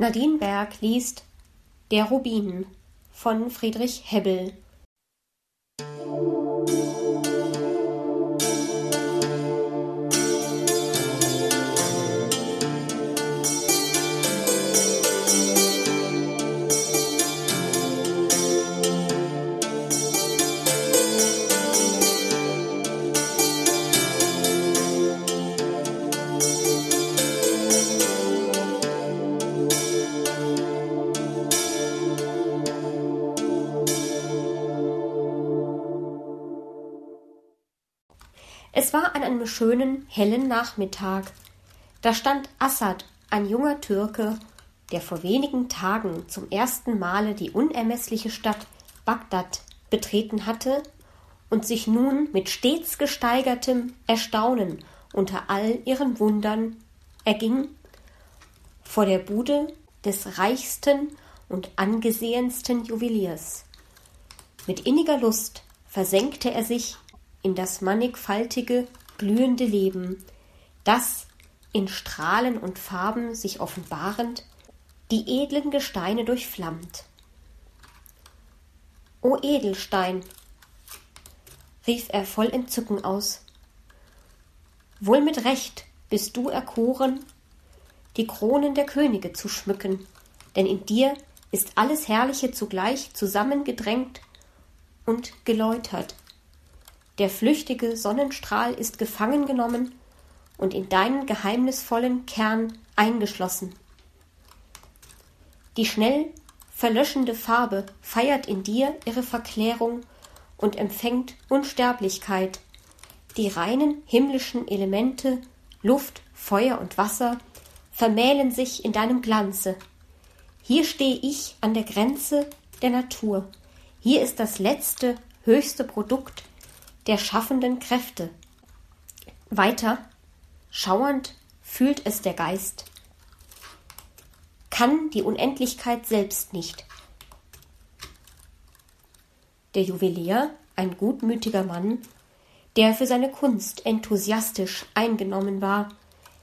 Nadine Berg liest Der Rubin von Friedrich Hebbel. Einem schönen, hellen Nachmittag. Da stand Assad, ein junger Türke, der vor wenigen Tagen zum ersten Male die unermeßliche Stadt Bagdad betreten hatte und sich nun mit stets gesteigertem Erstaunen unter all ihren Wundern erging, vor der Bude des reichsten und angesehensten Juweliers. Mit inniger Lust versenkte er sich in das mannigfaltige, glühende Leben, das, in Strahlen und Farben sich offenbarend, die edlen Gesteine durchflammt. O Edelstein, rief er voll Entzücken aus, wohl mit Recht bist du erkoren, die Kronen der Könige zu schmücken, denn in dir ist alles Herrliche zugleich zusammengedrängt und geläutert. Der flüchtige Sonnenstrahl ist gefangen genommen und in deinen geheimnisvollen Kern eingeschlossen. Die schnell verlöschende Farbe feiert in dir ihre Verklärung und empfängt Unsterblichkeit. Die reinen himmlischen Elemente, Luft, Feuer und Wasser, vermählen sich in deinem Glanze. Hier stehe ich an der Grenze der Natur. Hier ist das letzte, höchste Produkt der schaffenden Kräfte. Weiter, schauernd fühlt es der Geist, kann die Unendlichkeit selbst nicht. Der Juwelier, ein gutmütiger Mann, der für seine Kunst enthusiastisch eingenommen war,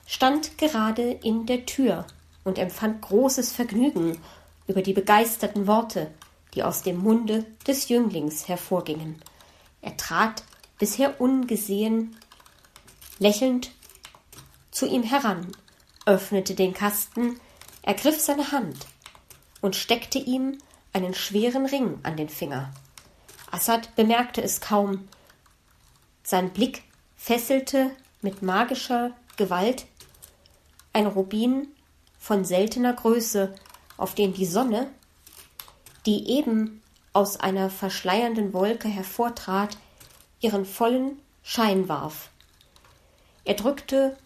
stand gerade in der Tür und empfand großes Vergnügen über die begeisterten Worte, die aus dem Munde des Jünglings hervorgingen. Er trat bisher ungesehen, lächelnd zu ihm heran, öffnete den Kasten, ergriff seine Hand und steckte ihm einen schweren Ring an den Finger. Assad bemerkte es kaum. Sein Blick fesselte mit magischer Gewalt ein Rubin von seltener Größe, auf den die Sonne, die eben aus einer verschleiernden Wolke hervortrat, ihren vollen Schein warf. Er drückte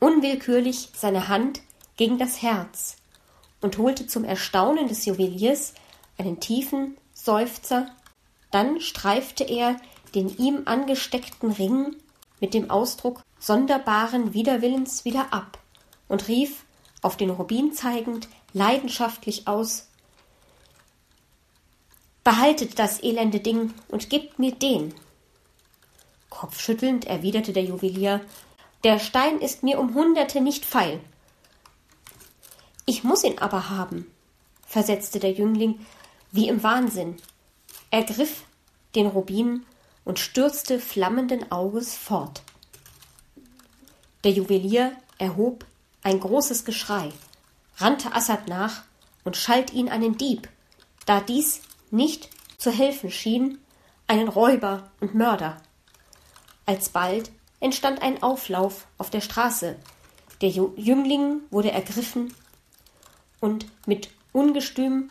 unwillkürlich seine Hand gegen das Herz und holte zum Erstaunen des Juweliers einen tiefen Seufzer, dann streifte er den ihm angesteckten Ring mit dem Ausdruck sonderbaren Widerwillens wieder ab und rief, auf den Rubin zeigend, leidenschaftlich aus Behaltet das elende Ding und gebt mir den. Kopfschüttelnd erwiderte der Juwelier Der Stein ist mir um Hunderte nicht feil. Ich muss ihn aber haben, versetzte der Jüngling wie im Wahnsinn. Er griff den Rubin und stürzte flammenden Auges fort. Der Juwelier erhob ein großes Geschrei, rannte Assad nach und schalt ihn einen Dieb, da dies nicht zu helfen schien, einen Räuber und Mörder. Alsbald entstand ein Auflauf auf der Straße. Der Jüngling wurde ergriffen und mit Ungestüm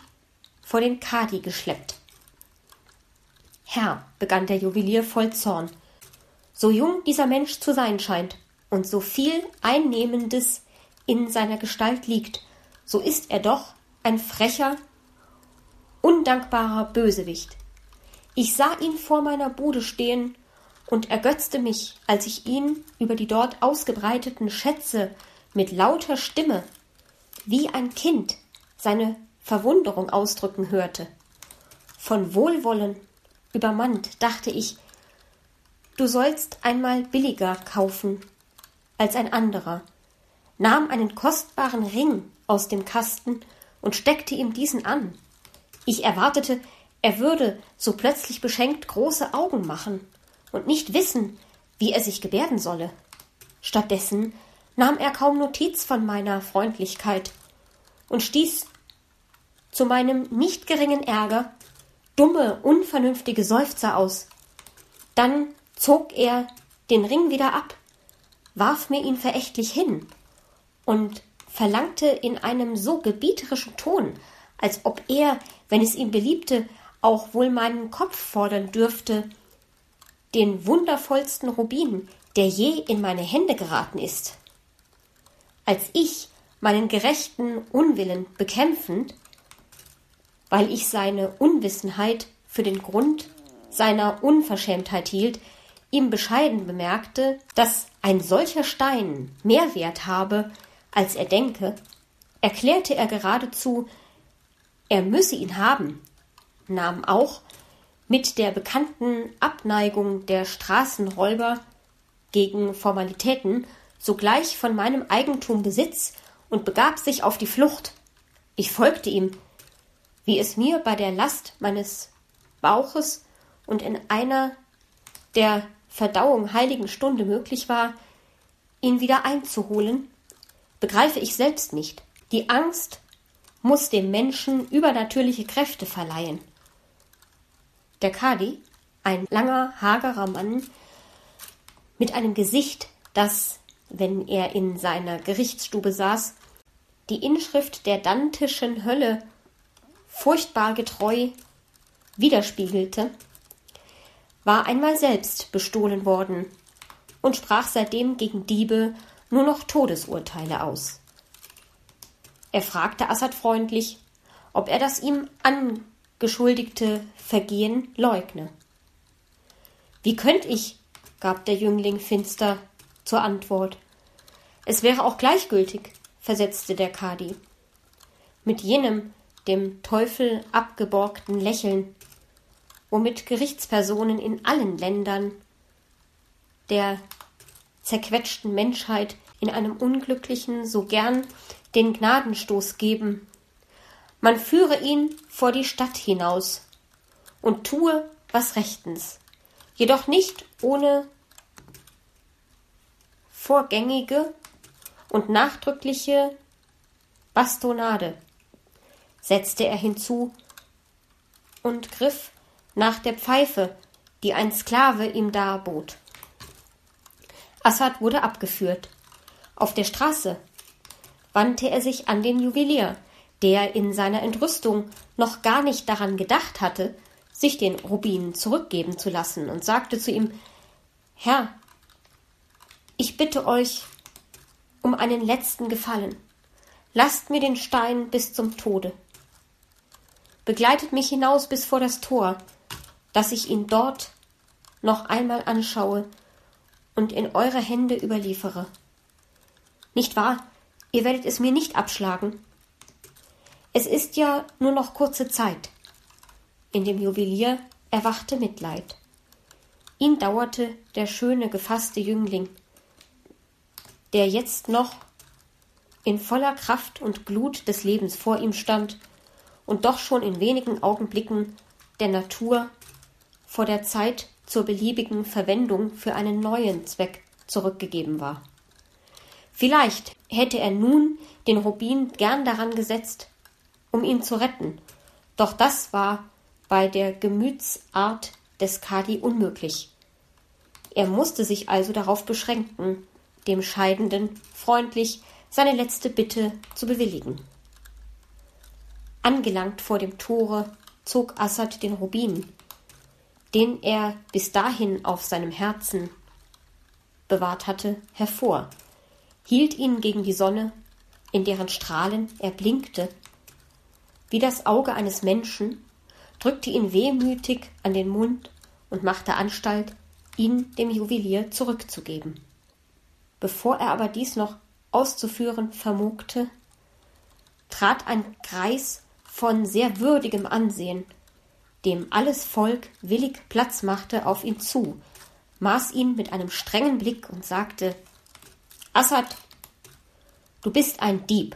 vor den Kadi geschleppt. Herr, begann der Juwelier voll Zorn, so jung dieser Mensch zu sein scheint und so viel Einnehmendes in seiner Gestalt liegt, so ist er doch ein frecher undankbarer Bösewicht. Ich sah ihn vor meiner Bude stehen und ergötzte mich, als ich ihn über die dort ausgebreiteten Schätze mit lauter Stimme wie ein Kind seine Verwunderung ausdrücken hörte. Von Wohlwollen übermannt dachte ich, du sollst einmal billiger kaufen als ein anderer, nahm einen kostbaren Ring aus dem Kasten und steckte ihm diesen an. Ich erwartete, er würde, so plötzlich beschenkt, große Augen machen und nicht wissen, wie er sich gebärden solle. Stattdessen nahm er kaum Notiz von meiner Freundlichkeit und stieß zu meinem nicht geringen Ärger dumme, unvernünftige Seufzer aus. Dann zog er den Ring wieder ab, warf mir ihn verächtlich hin und verlangte in einem so gebieterischen Ton, als ob er, wenn es ihm beliebte, auch wohl meinen Kopf fordern dürfte, den wundervollsten Rubin, der je in meine Hände geraten ist. Als ich meinen gerechten Unwillen bekämpfend, weil ich seine Unwissenheit für den Grund seiner Unverschämtheit hielt, ihm bescheiden bemerkte, dass ein solcher Stein mehr Wert habe, als er denke, erklärte er geradezu, er müsse ihn haben, nahm auch mit der bekannten Abneigung der Straßenräuber gegen Formalitäten sogleich von meinem Eigentum Besitz und begab sich auf die Flucht. Ich folgte ihm, wie es mir bei der Last meines Bauches und in einer der Verdauung heiligen Stunde möglich war, ihn wieder einzuholen, begreife ich selbst nicht. Die Angst muss dem Menschen übernatürliche Kräfte verleihen. Der Kadi, ein langer, hagerer Mann mit einem Gesicht, das, wenn er in seiner Gerichtsstube saß, die Inschrift der dantischen Hölle furchtbar getreu widerspiegelte, war einmal selbst bestohlen worden und sprach seitdem gegen Diebe nur noch Todesurteile aus. Er fragte Assad freundlich, ob er das ihm angeschuldigte Vergehen leugne. Wie könnt ich, gab der Jüngling finster zur Antwort. Es wäre auch gleichgültig, versetzte der Kadi. Mit jenem dem Teufel abgeborgten Lächeln, womit Gerichtspersonen in allen Ländern der zerquetschten Menschheit in einem Unglücklichen so gern den Gnadenstoß geben. Man führe ihn vor die Stadt hinaus und tue was rechtens, jedoch nicht ohne vorgängige und nachdrückliche Bastonade setzte er hinzu und griff nach der Pfeife, die ein Sklave ihm darbot. Assad wurde abgeführt. Auf der Straße wandte er sich an den Juwelier, der in seiner Entrüstung noch gar nicht daran gedacht hatte, sich den Rubin zurückgeben zu lassen, und sagte zu ihm Herr, ich bitte euch um einen letzten Gefallen. Lasst mir den Stein bis zum Tode begleitet mich hinaus bis vor das Tor, dass ich ihn dort noch einmal anschaue und in eure Hände überliefere. Nicht wahr, ihr werdet es mir nicht abschlagen. Es ist ja nur noch kurze Zeit. In dem Juwelier erwachte Mitleid. Ihn dauerte der schöne, gefasste Jüngling, der jetzt noch in voller Kraft und Glut des Lebens vor ihm stand und doch schon in wenigen Augenblicken der Natur vor der Zeit zur beliebigen Verwendung für einen neuen Zweck zurückgegeben war. Vielleicht hätte er nun den Rubin gern daran gesetzt, um ihn zu retten, doch das war bei der Gemütsart des Kadi unmöglich. Er musste sich also darauf beschränken, dem Scheidenden freundlich seine letzte Bitte zu bewilligen. Angelangt vor dem Tore zog Assad den Rubin, den er bis dahin auf seinem Herzen bewahrt hatte, hervor, hielt ihn gegen die Sonne, in deren Strahlen er blinkte, wie das Auge eines Menschen, drückte ihn wehmütig an den Mund und machte Anstalt, ihn dem Juwelier zurückzugeben. Bevor er aber dies noch auszuführen vermogte, trat ein Greis von sehr würdigem Ansehen, dem alles Volk willig Platz machte, auf ihn zu, maß ihn mit einem strengen Blick und sagte Assad, du bist ein Dieb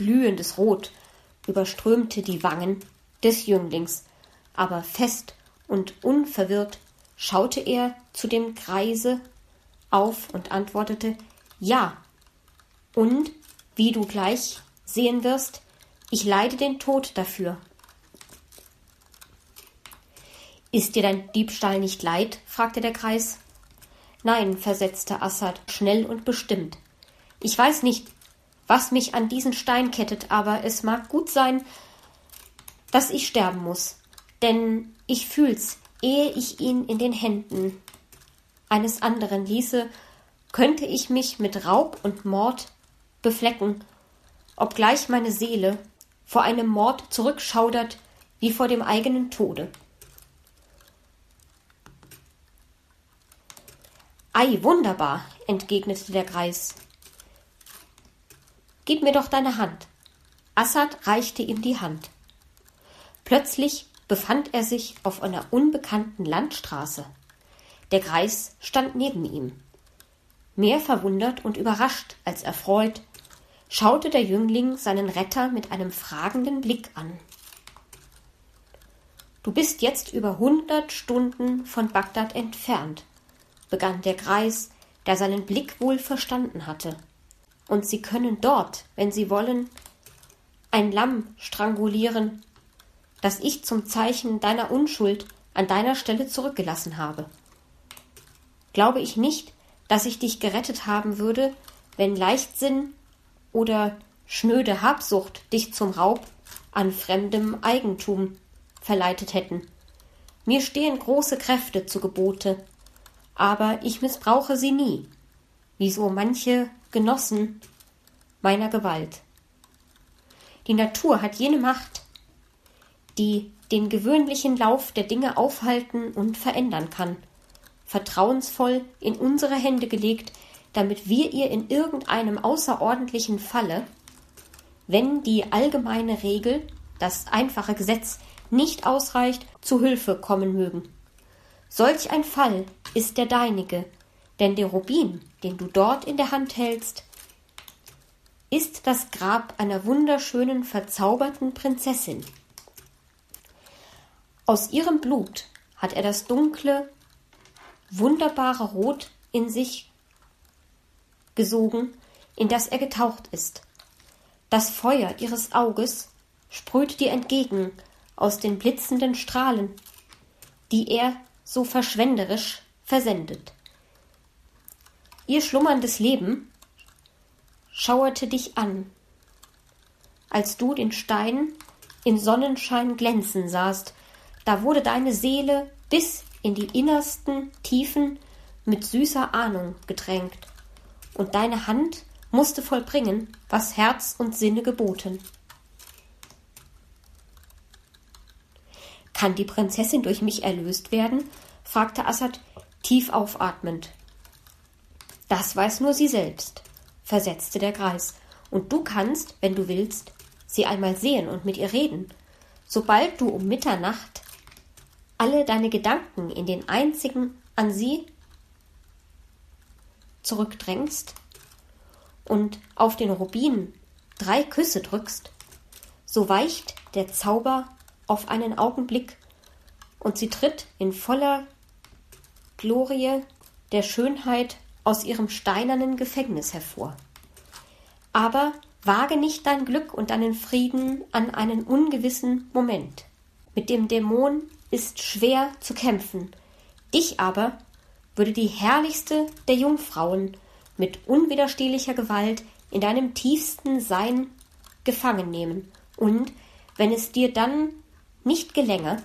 glühendes Rot überströmte die Wangen des Jünglings, aber fest und unverwirrt schaute er zu dem Greise auf und antwortete Ja. Und, wie du gleich sehen wirst, ich leide den Tod dafür. Ist dir dein Diebstahl nicht leid? fragte der Greis. Nein, versetzte Assad schnell und bestimmt. Ich weiß nicht, was mich an diesen Stein kettet, aber es mag gut sein, dass ich sterben muss, denn ich fühl's, ehe ich ihn in den Händen eines anderen ließe, könnte ich mich mit Raub und Mord beflecken, obgleich meine Seele vor einem Mord zurückschaudert wie vor dem eigenen Tode. Ei, wunderbar, entgegnete der Greis. Gib mir doch deine Hand. Assad reichte ihm die Hand. Plötzlich befand er sich auf einer unbekannten Landstraße. Der Greis stand neben ihm. Mehr verwundert und überrascht als erfreut, schaute der Jüngling seinen Retter mit einem fragenden Blick an. Du bist jetzt über hundert Stunden von Bagdad entfernt, begann der Greis, der seinen Blick wohl verstanden hatte. Und Sie können dort, wenn Sie wollen, ein Lamm strangulieren das ich zum Zeichen deiner Unschuld an deiner Stelle zurückgelassen habe. Glaube ich nicht, dass ich dich gerettet haben würde, wenn Leichtsinn oder schnöde Habsucht dich zum Raub an fremdem Eigentum verleitet hätten. Mir stehen große Kräfte zu Gebote, aber ich missbrauche sie nie, wie so manche Genossen meiner Gewalt. Die Natur hat jene Macht, die den gewöhnlichen Lauf der Dinge aufhalten und verändern kann, vertrauensvoll in unsere Hände gelegt, damit wir ihr in irgendeinem außerordentlichen Falle, wenn die allgemeine Regel, das einfache Gesetz nicht ausreicht, zu Hilfe kommen mögen. Solch ein Fall ist der deinige, denn der Rubin, den du dort in der Hand hältst, ist das Grab einer wunderschönen, verzauberten Prinzessin. Aus ihrem Blut hat er das dunkle, wunderbare Rot in sich gesogen, in das er getaucht ist. Das Feuer ihres Auges sprüht dir entgegen aus den blitzenden Strahlen, die er so verschwenderisch versendet. Ihr schlummerndes Leben schauerte dich an, als du den Stein im Sonnenschein glänzen sahst da wurde deine Seele bis in die innersten Tiefen mit süßer Ahnung gedrängt, und deine Hand musste vollbringen, was Herz und Sinne geboten. Kann die Prinzessin durch mich erlöst werden? fragte Assad tief aufatmend. Das weiß nur sie selbst, versetzte der Greis, und du kannst, wenn du willst, sie einmal sehen und mit ihr reden. Sobald du um Mitternacht alle deine Gedanken in den einzigen an sie zurückdrängst und auf den Rubin drei Küsse drückst, so weicht der Zauber auf einen Augenblick und sie tritt in voller Glorie der Schönheit aus ihrem steinernen Gefängnis hervor. Aber wage nicht dein Glück und deinen Frieden an einen ungewissen Moment. Mit dem Dämon ist schwer zu kämpfen. Dich aber würde die herrlichste der Jungfrauen mit unwiderstehlicher Gewalt in deinem tiefsten Sein gefangen nehmen, und wenn es dir dann nicht gelänge,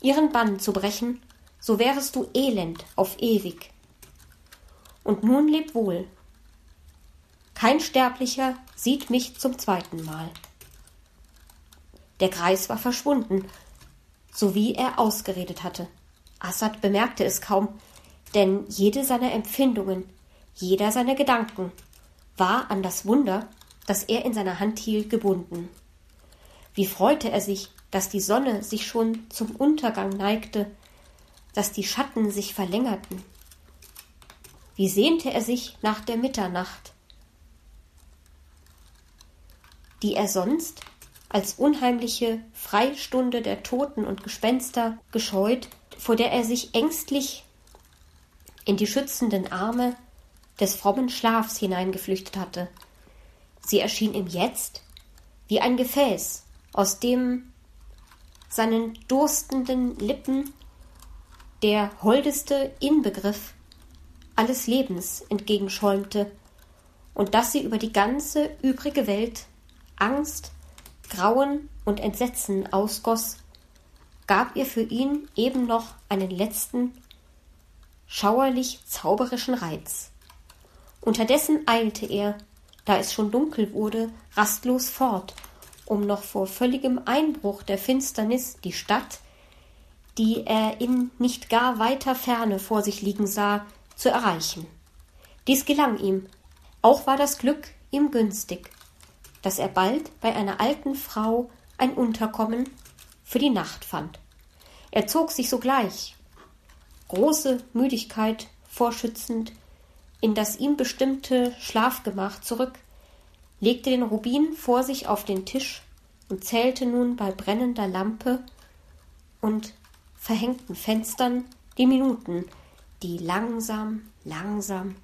ihren Bann zu brechen, so wärest du elend auf ewig. Und nun leb wohl. Kein Sterblicher sieht mich zum zweiten Mal. Der Greis war verschwunden, so wie er ausgeredet hatte. Assad bemerkte es kaum, denn jede seiner Empfindungen, jeder seiner Gedanken war an das Wunder, das er in seiner Hand hielt, gebunden. Wie freute er sich, dass die Sonne sich schon zum Untergang neigte, dass die Schatten sich verlängerten. Wie sehnte er sich nach der Mitternacht. die er sonst als unheimliche Freistunde der Toten und Gespenster gescheut, vor der er sich ängstlich in die schützenden Arme des frommen Schlafs hineingeflüchtet hatte. Sie erschien ihm jetzt wie ein Gefäß, aus dem seinen durstenden Lippen der holdeste Inbegriff alles Lebens entgegenschäumte und dass sie über die ganze übrige Welt Angst, Grauen und Entsetzen ausgoß, gab ihr für ihn eben noch einen letzten, schauerlich zauberischen Reiz. Unterdessen eilte er, da es schon dunkel wurde, rastlos fort, um noch vor völligem Einbruch der Finsternis die Stadt, die er in nicht gar weiter Ferne vor sich liegen sah, zu erreichen. Dies gelang ihm, auch war das Glück ihm günstig, dass er bald bei einer alten Frau ein Unterkommen für die Nacht fand. Er zog sich sogleich, große Müdigkeit vorschützend, in das ihm bestimmte Schlafgemach zurück, legte den Rubin vor sich auf den Tisch und zählte nun bei brennender Lampe und verhängten Fenstern die Minuten, die langsam, langsam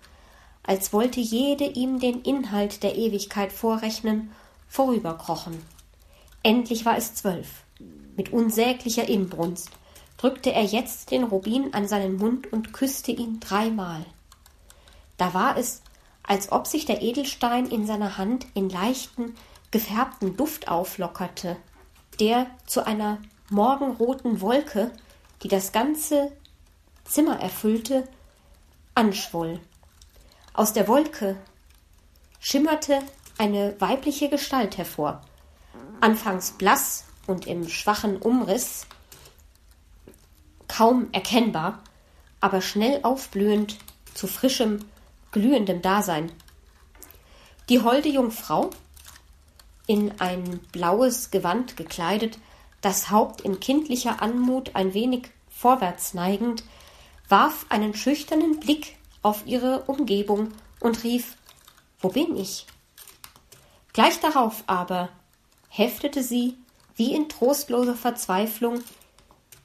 als wollte jede ihm den Inhalt der Ewigkeit vorrechnen, vorüberkrochen. Endlich war es zwölf. Mit unsäglicher Inbrunst drückte er jetzt den Rubin an seinen Mund und küsste ihn dreimal. Da war es, als ob sich der Edelstein in seiner Hand in leichten, gefärbten Duft auflockerte, der zu einer morgenroten Wolke, die das ganze Zimmer erfüllte, anschwoll. Aus der Wolke schimmerte eine weibliche Gestalt hervor, anfangs blass und im schwachen Umriss kaum erkennbar, aber schnell aufblühend zu frischem, glühendem Dasein. Die holde Jungfrau, in ein blaues Gewand gekleidet, das Haupt in kindlicher Anmut ein wenig vorwärts neigend, warf einen schüchternen Blick auf ihre Umgebung und rief Wo bin ich? Gleich darauf aber heftete sie, wie in trostloser Verzweiflung,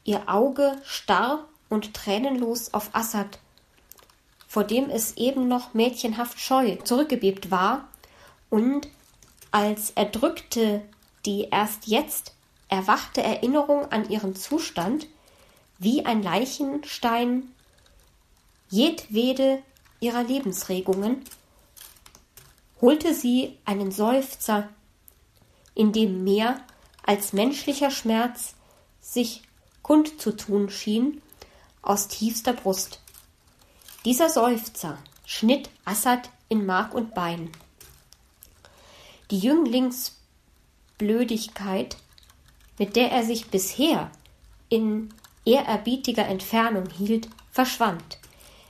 ihr Auge starr und tränenlos auf Assad, vor dem es eben noch mädchenhaft scheu zurückgebebt war, und als erdrückte die erst jetzt erwachte Erinnerung an ihren Zustand, wie ein Leichenstein jedwede ihrer Lebensregungen, holte sie einen Seufzer, in dem mehr als menschlicher Schmerz sich kundzutun schien, aus tiefster Brust. Dieser Seufzer schnitt Assad in Mark und Bein. Die Jünglingsblödigkeit, mit der er sich bisher in ehrerbietiger Entfernung hielt, verschwand.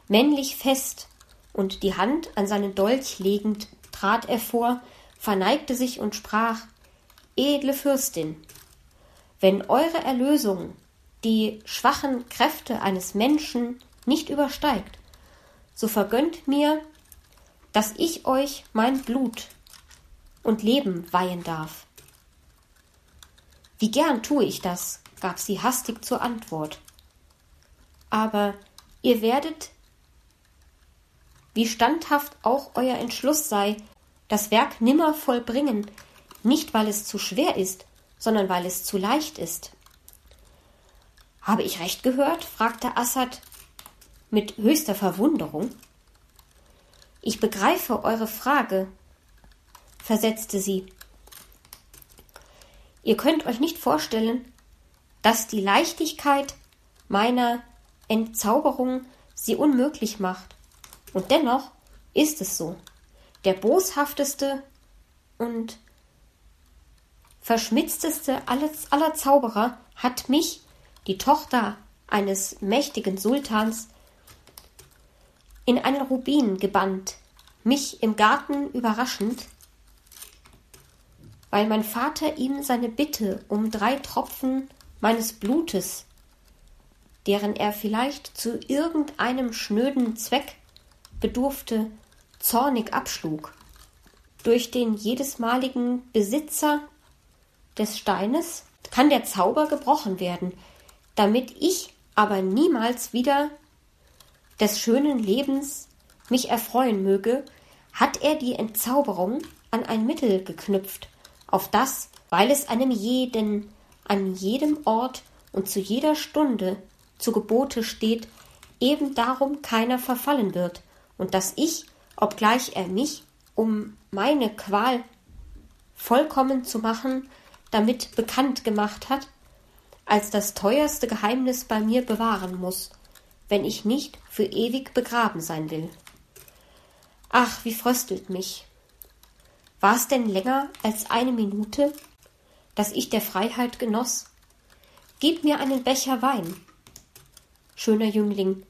Männlich fest und die Hand an seinen Dolch legend, trat er vor, verneigte sich und sprach Edle Fürstin, wenn eure Erlösung die schwachen Kräfte eines Menschen nicht übersteigt, so vergönnt mir, dass ich euch mein Blut und Leben weihen darf. Wie gern tue ich das, gab sie hastig zur Antwort. Aber ihr werdet wie standhaft auch euer Entschluss sei, das Werk nimmer vollbringen, nicht weil es zu schwer ist, sondern weil es zu leicht ist. Habe ich recht gehört? fragte Assad mit höchster Verwunderung. Ich begreife eure Frage, versetzte sie. Ihr könnt euch nicht vorstellen, dass die Leichtigkeit meiner Entzauberung sie unmöglich macht. Und dennoch ist es so. Der boshafteste und verschmitzteste aller Zauberer hat mich, die Tochter eines mächtigen Sultans, in einen Rubin gebannt, mich im Garten überraschend, weil mein Vater ihm seine Bitte um drei Tropfen meines Blutes, deren er vielleicht zu irgendeinem schnöden Zweck bedurfte, zornig abschlug. durch den jedesmaligen Besitzer des Steines kann der Zauber gebrochen werden, damit ich aber niemals wieder des schönen Lebens mich erfreuen möge, hat er die Entzauberung an ein Mittel geknüpft, auf das, weil es einem jeden an jedem Ort und zu jeder Stunde zu Gebote steht, eben darum keiner verfallen wird, und dass ich, obgleich er mich, um meine Qual vollkommen zu machen, damit bekannt gemacht hat, als das teuerste Geheimnis bei mir bewahren muss, wenn ich nicht für ewig begraben sein will. Ach, wie fröstelt mich. War's denn länger als eine Minute, dass ich der Freiheit genoss? Gib mir einen Becher Wein, schöner Jüngling,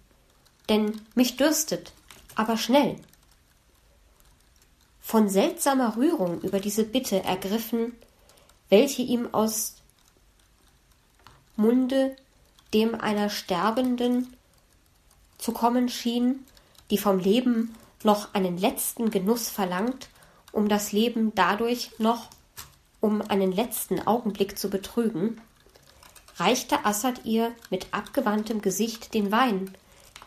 denn mich dürstet, aber schnell. Von seltsamer Rührung über diese Bitte ergriffen, welche ihm aus Munde dem einer Sterbenden zu kommen schien, die vom Leben noch einen letzten Genuss verlangt, um das Leben dadurch noch um einen letzten Augenblick zu betrügen, reichte Assad ihr mit abgewandtem Gesicht den Wein,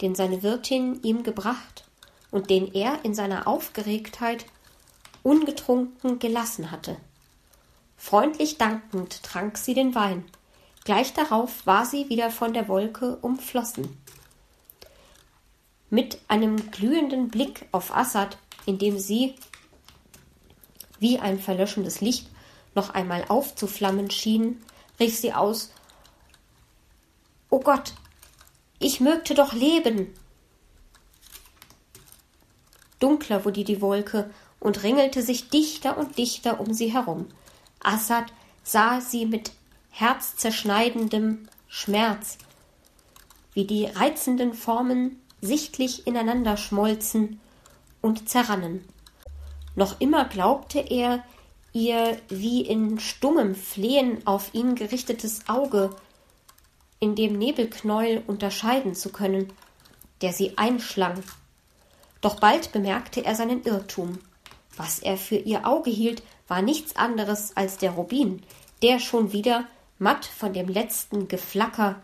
den seine Wirtin ihm gebracht und den er in seiner Aufgeregtheit ungetrunken gelassen hatte. Freundlich dankend trank sie den Wein. Gleich darauf war sie wieder von der Wolke umflossen. Mit einem glühenden Blick auf Assad, in dem sie wie ein verlöschendes Licht noch einmal aufzuflammen schien, rief sie aus O Gott, ich mögte doch leben. Dunkler wurde die Wolke und ringelte sich dichter und dichter um sie herum. Assad sah sie mit herzzerschneidendem Schmerz, wie die reizenden Formen sichtlich ineinander schmolzen und zerrannen. Noch immer glaubte er, ihr wie in stummem Flehen auf ihn gerichtetes Auge in dem Nebelknäuel unterscheiden zu können, der sie einschlang. Doch bald bemerkte er seinen Irrtum. Was er für ihr Auge hielt, war nichts anderes als der Rubin, der schon wieder, matt von dem letzten Geflacker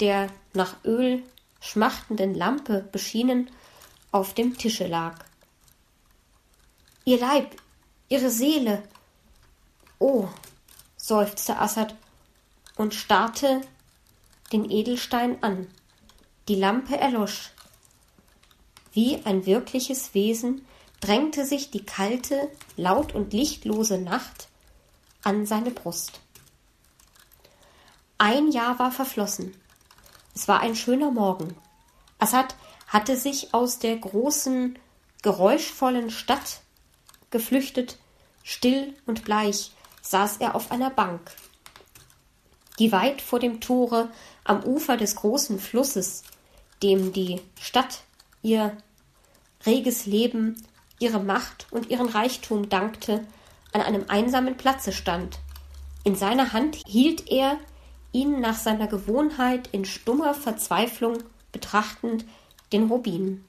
der nach Öl schmachtenden Lampe beschienen, auf dem Tische lag. Ihr Leib, ihre Seele. Oh, seufzte Assad und starrte den Edelstein an. Die Lampe erlosch. Wie ein wirkliches Wesen drängte sich die kalte, laut und lichtlose Nacht an seine Brust. Ein Jahr war verflossen. Es war ein schöner Morgen. Assad hatte sich aus der großen, geräuschvollen Stadt geflüchtet, still und bleich saß er auf einer Bank, die weit vor dem Tore am Ufer des großen Flusses, dem die Stadt ihr reges Leben ihre Macht und ihren Reichtum dankte, an einem einsamen Platze stand. In seiner Hand hielt er ihn nach seiner Gewohnheit in stummer Verzweiflung betrachtend den Rubin.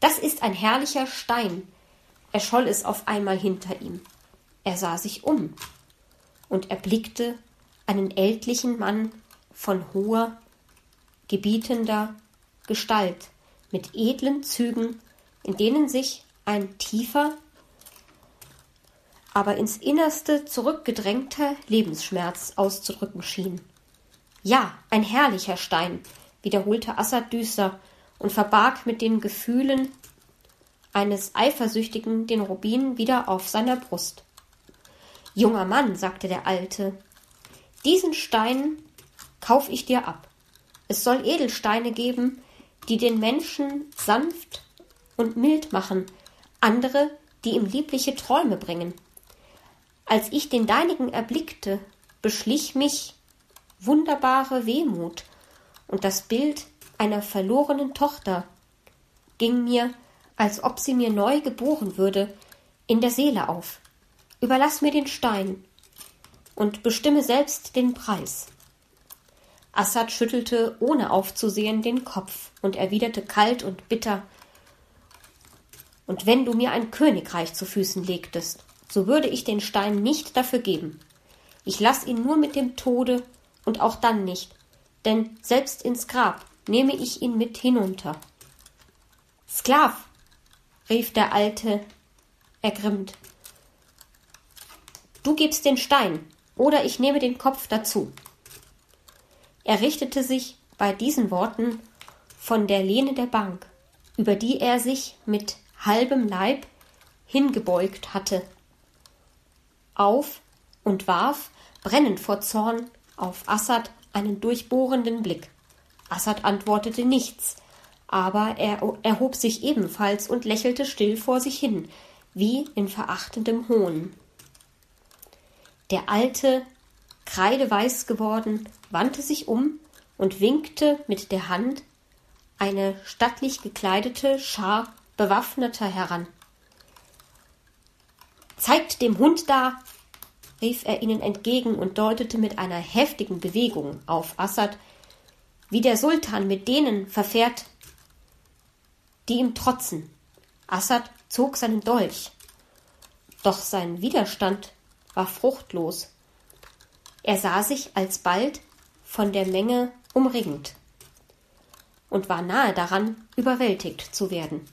Das ist ein herrlicher Stein, erscholl es auf einmal hinter ihm. Er sah sich um und erblickte einen ältlichen Mann von hoher, gebietender Gestalt, mit edlen Zügen in denen sich ein tiefer, aber ins Innerste zurückgedrängter Lebensschmerz auszudrücken schien. Ja, ein herrlicher Stein, wiederholte Assad düster und verbarg mit den Gefühlen eines Eifersüchtigen den Rubin wieder auf seiner Brust. Junger Mann, sagte der Alte, diesen Stein kauf ich dir ab. Es soll Edelsteine geben, die den Menschen sanft und mild machen, andere, die ihm liebliche Träume bringen. Als ich den deinigen erblickte, beschlich mich wunderbare Wehmut, und das Bild einer verlorenen Tochter ging mir, als ob sie mir neu geboren würde, in der Seele auf. Überlass mir den Stein und bestimme selbst den Preis. Assad schüttelte, ohne aufzusehen, den Kopf und erwiderte kalt und bitter und wenn du mir ein Königreich zu Füßen legtest, so würde ich den Stein nicht dafür geben. Ich lass ihn nur mit dem Tode und auch dann nicht, denn selbst ins Grab nehme ich ihn mit hinunter. Sklav, rief der Alte ergrimmt, du gibst den Stein, oder ich nehme den Kopf dazu. Er richtete sich bei diesen Worten von der Lehne der Bank, über die er sich mit halbem Leib hingebeugt hatte, auf und warf, brennend vor Zorn, auf Assad einen durchbohrenden Blick. Assad antwortete nichts, aber er erhob sich ebenfalls und lächelte still vor sich hin, wie in verachtendem Hohn. Der Alte, kreideweiß geworden, wandte sich um und winkte mit der Hand eine stattlich gekleidete Schar Bewaffneter heran. Zeigt dem Hund da, rief er ihnen entgegen und deutete mit einer heftigen Bewegung auf Assad, wie der Sultan mit denen verfährt, die ihm trotzen. Assad zog seinen Dolch, doch sein Widerstand war fruchtlos. Er sah sich alsbald von der Menge umringt und war nahe daran, überwältigt zu werden.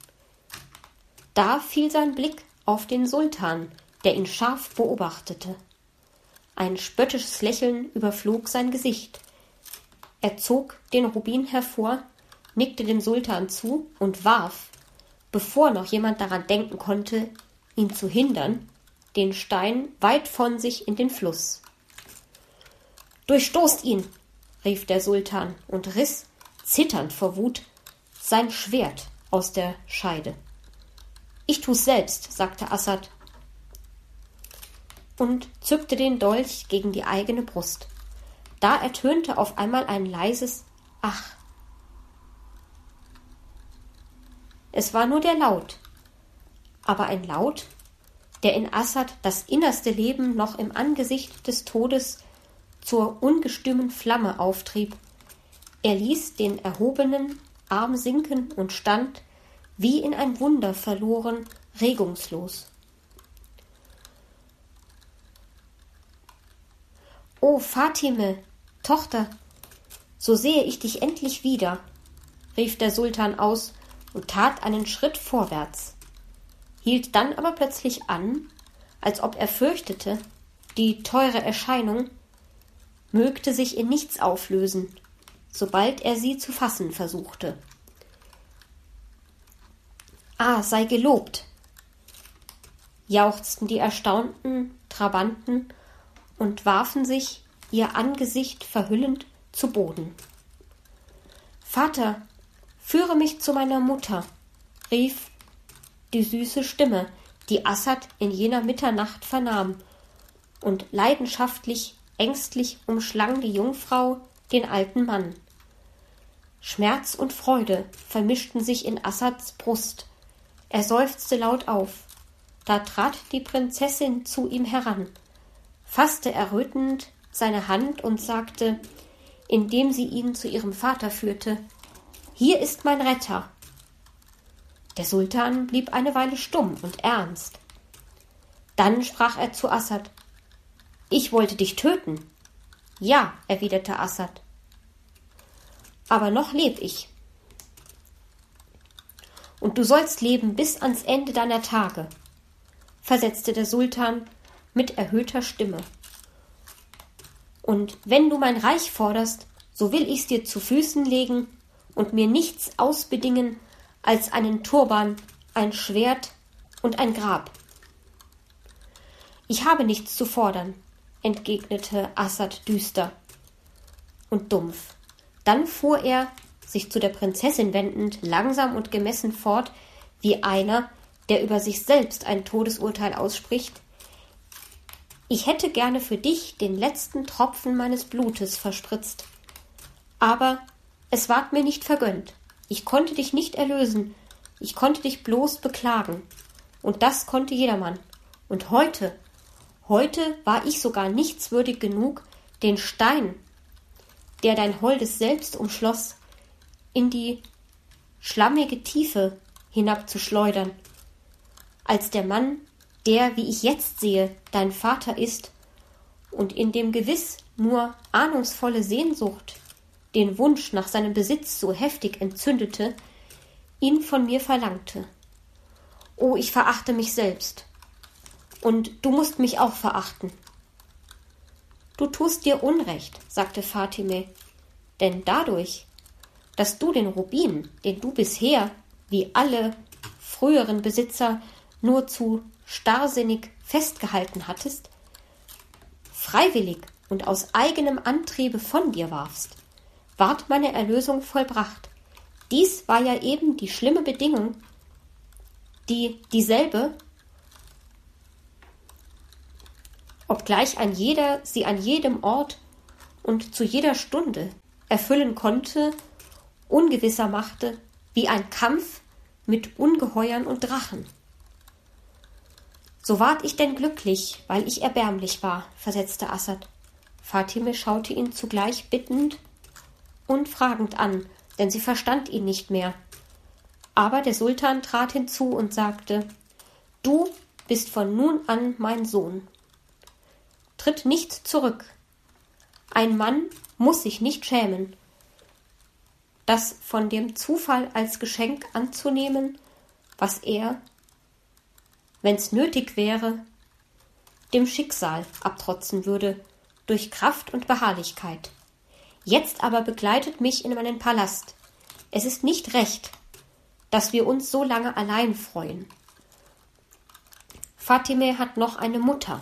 Da fiel sein Blick auf den Sultan, der ihn scharf beobachtete. Ein spöttisches Lächeln überflog sein Gesicht. Er zog den Rubin hervor, nickte dem Sultan zu und warf, bevor noch jemand daran denken konnte, ihn zu hindern, den Stein weit von sich in den Fluss. Durchstoßt ihn, rief der Sultan und riss, zitternd vor Wut, sein Schwert aus der Scheide. Ich tu's selbst, sagte Assad und zückte den Dolch gegen die eigene Brust. Da ertönte auf einmal ein leises Ach. Es war nur der Laut, aber ein Laut, der in Assad das innerste Leben noch im Angesicht des Todes zur ungestümen Flamme auftrieb. Er ließ den erhobenen Arm sinken und stand, wie in ein Wunder verloren, regungslos. O Fatime, Tochter, so sehe ich dich endlich wieder, rief der Sultan aus und tat einen Schritt vorwärts, hielt dann aber plötzlich an, als ob er fürchtete, die teure Erscheinung mögte sich in nichts auflösen, sobald er sie zu fassen versuchte. Ah, sei gelobt! jauchzten die erstaunten Trabanten und warfen sich, ihr Angesicht verhüllend, zu Boden. Vater, führe mich zu meiner Mutter, rief die süße Stimme, die Assad in jener Mitternacht vernahm, und leidenschaftlich, ängstlich umschlang die Jungfrau den alten Mann. Schmerz und Freude vermischten sich in Assads Brust, er seufzte laut auf. Da trat die Prinzessin zu ihm heran, fasste errötend seine Hand und sagte, indem sie ihn zu ihrem Vater führte, Hier ist mein Retter. Der Sultan blieb eine Weile stumm und ernst. Dann sprach er zu Assad, Ich wollte dich töten. Ja, erwiderte Assad. Aber noch leb ich und du sollst leben bis ans Ende deiner Tage, versetzte der Sultan mit erhöhter Stimme. Und wenn du mein Reich forderst, so will ich's dir zu Füßen legen und mir nichts ausbedingen als einen Turban, ein Schwert und ein Grab. Ich habe nichts zu fordern, entgegnete Assad düster und dumpf. Dann fuhr er sich zu der Prinzessin wendend, langsam und gemessen fort, wie einer, der über sich selbst ein Todesurteil ausspricht. Ich hätte gerne für dich den letzten Tropfen meines Blutes verspritzt. Aber es ward mir nicht vergönnt. Ich konnte dich nicht erlösen, ich konnte dich bloß beklagen. Und das konnte jedermann. Und heute, heute war ich sogar nichtswürdig genug, den Stein, der dein holdes Selbst umschloss, in die schlammige Tiefe hinabzuschleudern. als der Mann, der, wie ich jetzt sehe, dein Vater ist und in dem gewiss nur ahnungsvolle Sehnsucht den Wunsch nach seinem Besitz so heftig entzündete, ihn von mir verlangte. Oh, ich verachte mich selbst. Und du musst mich auch verachten. Du tust dir Unrecht, sagte Fatime, denn dadurch, dass du den Rubin, den du bisher, wie alle früheren Besitzer, nur zu starrsinnig festgehalten hattest, freiwillig und aus eigenem Antriebe von dir warfst, ward meine Erlösung vollbracht. Dies war ja eben die schlimme Bedingung, die dieselbe, obgleich ein jeder sie an jedem Ort und zu jeder Stunde erfüllen konnte, ungewisser machte, wie ein Kampf mit Ungeheuern und Drachen. So ward ich denn glücklich, weil ich erbärmlich war, versetzte Assad. Fatime schaute ihn zugleich bittend und fragend an, denn sie verstand ihn nicht mehr. Aber der Sultan trat hinzu und sagte Du bist von nun an mein Sohn. Tritt nicht zurück. Ein Mann muss sich nicht schämen, das von dem Zufall als Geschenk anzunehmen, was er, wenn's nötig wäre, dem Schicksal abtrotzen würde, durch Kraft und Beharrlichkeit. Jetzt aber begleitet mich in meinen Palast. Es ist nicht recht, dass wir uns so lange allein freuen. Fatime hat noch eine Mutter.